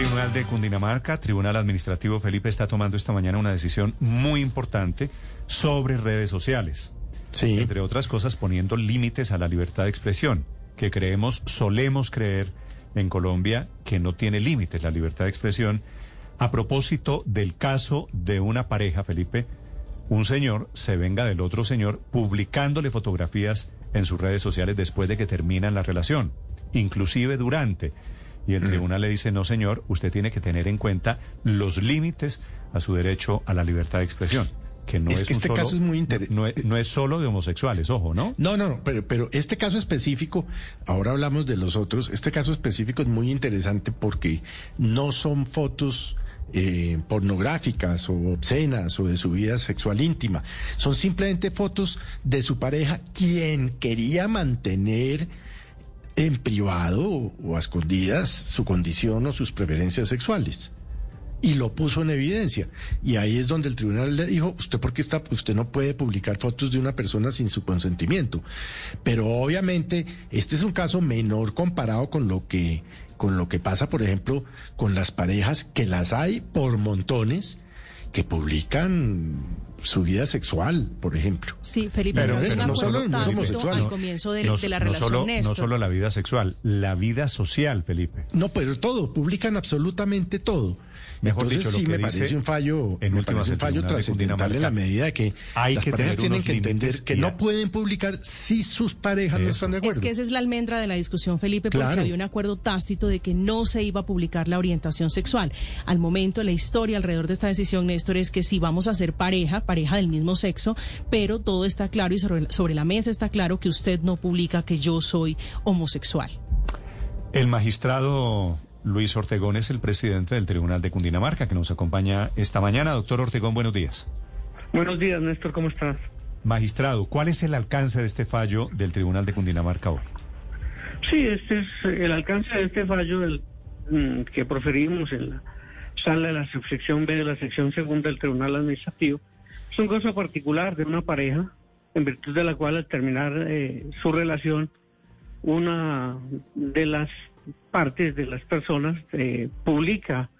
Tribunal de Cundinamarca, Tribunal Administrativo Felipe, está tomando esta mañana una decisión muy importante sobre redes sociales. Sí. Entre otras cosas, poniendo límites a la libertad de expresión, que creemos, solemos creer en Colombia que no tiene límites la libertad de expresión. A propósito del caso de una pareja, Felipe, un señor se venga del otro señor publicándole fotografías en sus redes sociales después de que terminan la relación, inclusive durante. Y el tribunal le dice, no señor, usted tiene que tener en cuenta los límites a su derecho a la libertad de expresión. Que no Es es, que este solo- caso es muy inter- no, es- no es solo de homosexuales, ojo, ¿no? No, no, no, pero, pero este caso específico, ahora hablamos de los otros, este caso específico es muy interesante porque no son fotos eh, pornográficas o obscenas o de su vida sexual íntima, son simplemente fotos de su pareja quien quería mantener en privado o, a escondidas su condición o sus preferencias sexuales. y lo puso en evidencia. Y ahí es donde el tribunal le dijo, usted por qué está, usted no puede publicar fotos de una persona sin su consentimiento. Pero obviamente este es un caso menor comparado con lo que con lo que pasa, por ejemplo, con las parejas que las hay por montones que publican su vida sexual, por ejemplo. Sí, Felipe, Pero- no, pero no solo- homosexual, al no. comienzo de, no, de la no relación, solo, no solo la vida sexual, la vida social, Felipe. No, pero todo, publican absolutamente todo. Mejor Entonces dicho, lo sí que me dice parece un fallo, en me parece el un fallo trascendental en la medida de que Hay las que parejas tienen que entender que no pueden publicar si sus parejas no están de Es acuerdo. que esa es la almendra de la discusión, Felipe, porque Claro. había un acuerdo tácito de que no se iba a publicar la orientación sexual. Al momento, la historia alrededor de esta decisión, Néstor, es que sí vamos a ser pareja, pareja del mismo sexo, pero todo está claro y sobre, sobre la mesa está claro que usted no publica que yo soy homosexual. El magistrado Luis Ortegón es el presidente del Tribunal de Cundinamarca que nos acompaña esta mañana. Doctor Ortegón, buenos días. Buenos días, Néstor, ¿cómo estás? Magistrado, ¿cuál es el alcance de este fallo del Tribunal de Cundinamarca hoy? Sí, este es el alcance de este fallo del, mm, que proferimos en la sala de la subsección B de la sección segunda del Tribunal Administrativo. Es un caso particular de una pareja en virtud de la cual al terminar eh, su relación, una de las partes de las personas eh, publica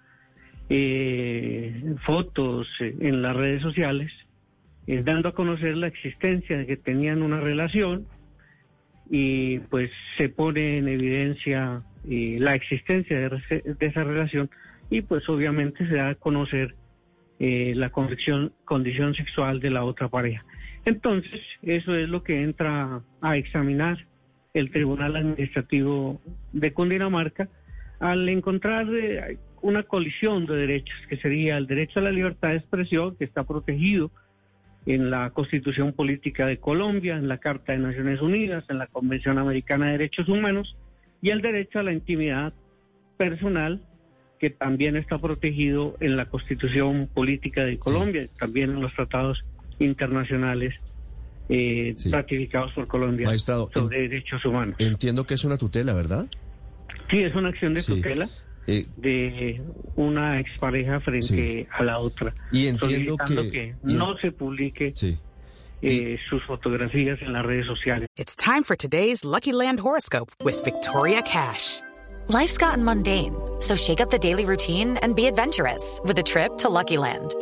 eh, fotos eh, en las redes sociales, eh, dando a conocer la existencia de que tenían una relación y pues se pone en evidencia eh, la existencia de, esa relación y pues obviamente se da a conocer la condición sexual de la otra pareja. Entonces, eso es lo que entra a examinar el Tribunal Administrativo de Cundinamarca al encontrar eh, una colisión de derechos, que sería el derecho a la libertad de expresión, que está protegido en la Constitución Política de Colombia, en la Carta de Naciones Unidas, en la Convención Americana de Derechos Humanos, y el derecho a la intimidad personal, que también está protegido en la Constitución Política de Colombia, también en los tratados internacionales eh, Sí. ratificados por Colombia Magistrado, sobre derechos humanos. Entiendo que es una tutela, ¿verdad? Sí, es una acción de Sí. tutela Eh, de una expareja frente Sí. a la otra. Y entiendo que- que y- no se publique sí. eh, sus fotografías en las redes sociales. It's time for today's Lucky Land horoscope with Victoria Cash. Life's gotten mundane, so shake up the daily routine and be adventurous with a trip to Lucky Land.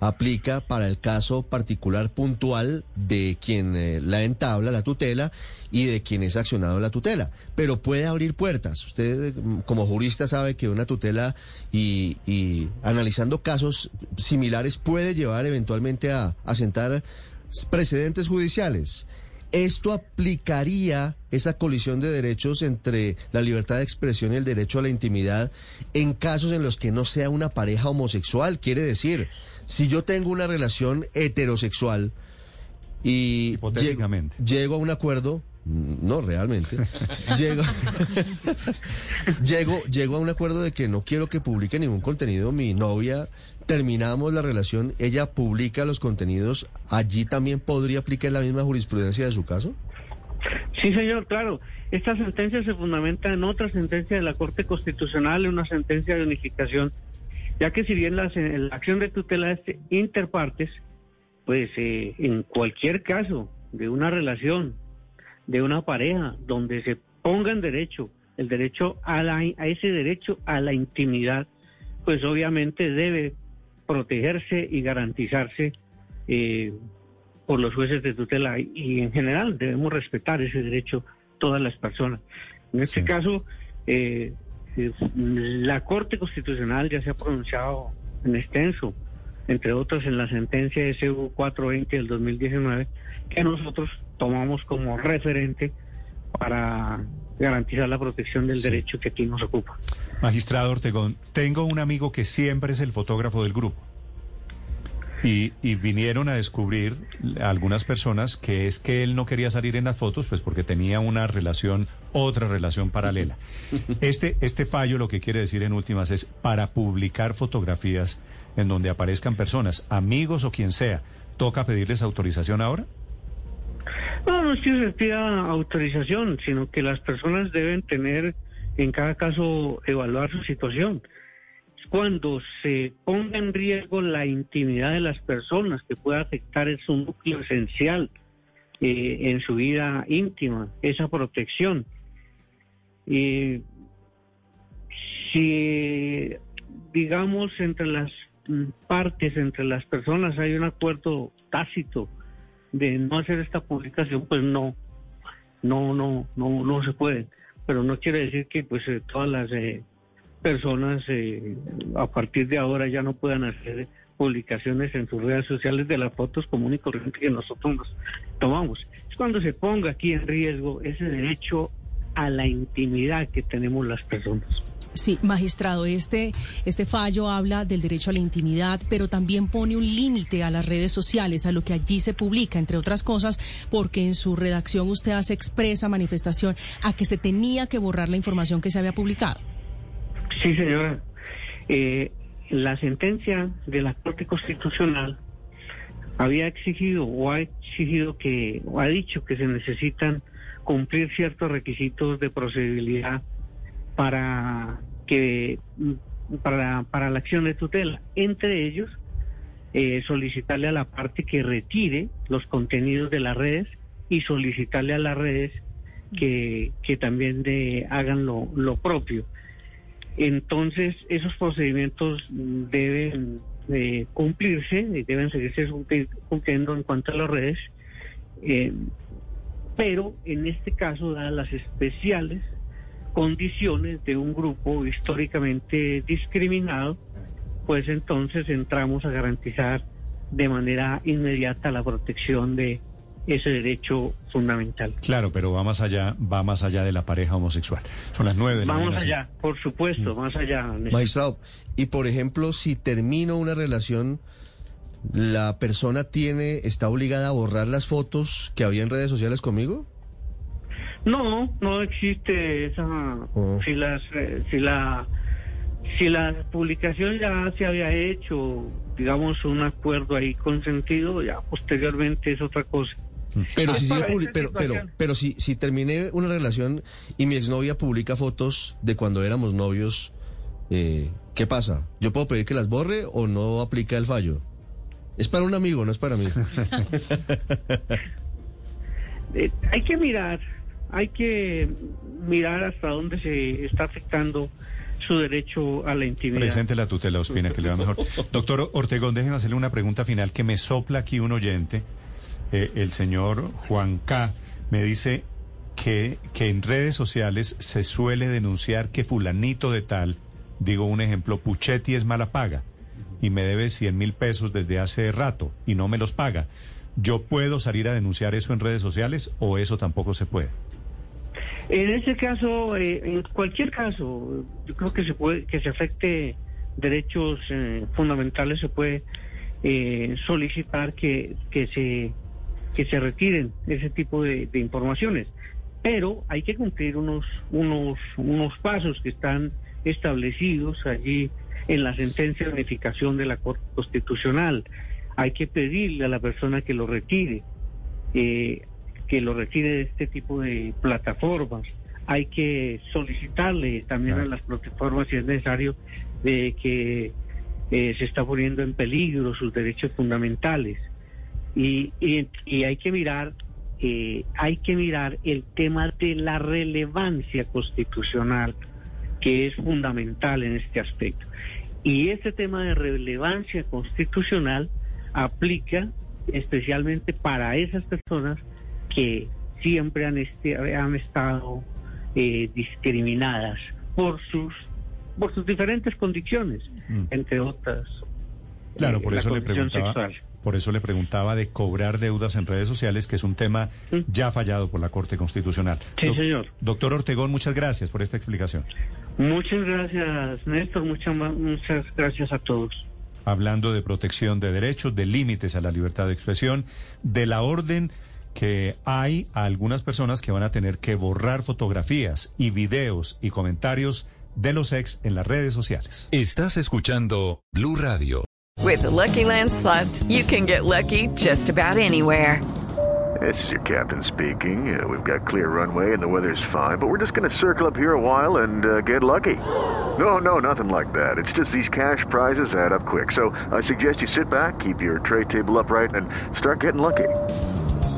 aplica para el caso particular puntual de quien eh, la entabla, la tutela, y de quien es accionado la tutela. Pero puede abrir puertas. Usted, eh, como jurista, sabe que una tutela y, y analizando casos similares puede llevar eventualmente a, a sentar precedentes judiciales. ¿Esto aplicaría esa colisión de derechos entre la libertad de expresión y el derecho a la intimidad en casos en los que no sea una pareja homosexual? Quiere decir, si yo tengo una relación heterosexual y Hipotéticamente. lle- llego a un acuerdo, no realmente, llego, llego, llego a un acuerdo de que no quiero que publique ningún contenido mi novia, terminamos la relación, ella publica los contenidos, allí también podría aplicar la misma jurisprudencia de su caso. Sí, señor, claro. Esta sentencia se fundamenta en otra sentencia de la Corte Constitucional, en una sentencia de unificación, ya que si bien la, la acción de tutela es interpartes, pues eh, en cualquier caso de una relación, de una pareja, donde se ponga en derecho el derecho a, la, a ese derecho a la intimidad, pues obviamente debe protegerse y garantizarse eh, por los jueces de tutela y, en general debemos respetar ese derecho todas las personas. En este Sí. caso, eh, la Corte Constitucional ya se ha pronunciado en extenso, entre otros en la sentencia SU 420 del 2019, que nosotros tomamos como referente para garantizar la protección del Sí. derecho que aquí nos ocupa. Magistrado Ortegón, tengo un amigo que siempre es el fotógrafo del grupo. Y, y vinieron a descubrir algunas personas que es que él no quería salir en las fotos, pues porque tenía una relación, otra relación paralela. Este, este fallo lo que quiere decir en últimas es para publicar fotografías en donde aparezcan personas, amigos o quien sea, ¿toca pedirles autorización ahora? No, no es que se pida autorización, sino que las personas deben tener, en cada caso, evaluar su situación. Cuando se ponga en riesgo la intimidad de las personas, que pueda afectar es un núcleo esencial eh, en su vida íntima, esa protección. Eh, si, digamos, entre las mm, partes, entre las personas, hay un acuerdo tácito, de no hacer esta publicación, pues no, no, no, no, no se puede. Pero no quiere decir que pues eh, todas las eh, personas eh, a partir de ahora ya no puedan hacer publicaciones en sus redes sociales de las fotos común y corriente que nosotros nos tomamos. Es cuando se ponga aquí en riesgo ese derecho a la intimidad que tenemos las personas. Sí, magistrado, este, este fallo habla del derecho a la intimidad, pero también pone un límite a las redes sociales, a lo que allí se publica, entre otras cosas, porque en su redacción usted hace expresa manifestación a que se tenía que borrar la información que se había publicado. Sí, señora. Eh, la sentencia de la Corte Constitucional había exigido o ha exigido que, o ha dicho que se necesitan cumplir ciertos requisitos de procedibilidad para que para, para la acción de tutela. Entre ellos, eh, solicitarle a la parte que retire los contenidos de las redes y solicitarle a las redes que, que también de, hagan lo, lo propio. Entonces, esos procedimientos deben eh, cumplirse y deben seguirse cumpli- cumpliendo en cuanto a las redes, eh, pero en este caso, dadas las especiales condiciones de un grupo históricamente discriminado, pues entonces entramos a garantizar de manera inmediata la protección de ese derecho fundamental. Claro, pero va más allá, va más allá de la pareja homosexual. Son las nueve de la Vamos mañana. allá, por supuesto, más allá. Néstor. Magistrado, y por ejemplo, si termino una relación, ¿la persona tiene, está obligada a borrar las fotos que había en redes sociales conmigo? No, no existe esa. Oh. Si las, eh, si la, si la publicación ya se había hecho, digamos un acuerdo ahí consentido, ya posteriormente es otra cosa. Pero Ah, si sigue pero, pero, pero si, si terminé una relación y mi exnovia publica fotos de cuando éramos novios, eh, ¿qué pasa? ¿Yo puedo pedir que las borre o no aplica el fallo? Es para un amigo, no es para mí. Eh, hay que mirar, hay que mirar hasta dónde se está afectando su derecho a la intimidad. Presente la tutela, Ospina, que le va mejor. Doctor Ortegón, déjenme hacerle una pregunta final que me sopla aquí un oyente. Eh, el señor Juan K. me dice que, que en redes sociales se suele denunciar que fulanito de tal, digo un ejemplo, Puchetti es mala paga y me debe 100 mil pesos desde hace rato y no me los paga. ¿Yo puedo salir a denunciar eso en redes sociales o eso tampoco se puede? En ese caso, eh, en cualquier caso, yo creo que se puede, que se afecte derechos eh, fundamentales, se puede eh, solicitar que, que se que se retiren ese tipo de, informaciones. Pero hay que cumplir unos unos unos pasos que están establecidos allí en la sentencia de unificación de la Corte Constitucional. Hay que pedirle a la persona que lo retire. Eh, que lo retire de este tipo de plataformas. Hay que solicitarle también a las plataformas, si es necesario, de que eh, se está poniendo en peligro sus derechos fundamentales. Y, y, y hay que mirar, eh, hay que mirar el tema de la relevancia constitucional, que es fundamental en este aspecto. Y este tema de relevancia constitucional aplica especialmente para esas personas que siempre han, este, han estado eh, discriminadas por sus por sus diferentes condiciones, mm. entre otras. Claro, por eh, eso le preguntaba. Sexual. Por eso le preguntaba de cobrar deudas en redes sociales, que es un tema ¿Mm? ya fallado por la Corte Constitucional. Sí, Do señor. Doctor Ortegón, muchas gracias por esta explicación. Muchas gracias, Néstor. Muchas, muchas gracias a todos. Hablando de protección de derechos, de límites a la libertad de expresión, de la orden que hay algunas personas que van a tener que borrar fotografías y videos y comentarios de los ex en las redes sociales. Estás escuchando Blue Radio. With the Lucky Land slots, you can get lucky just about anywhere. This is your captain speaking. Uh, we've got clear runway and the weather's fine, but we're just going to circle up here a while and uh, get lucky. No, no, nothing like that. It's just these cash prizes add up quick. So I suggest you sit back, keep your tray table upright, and start getting lucky.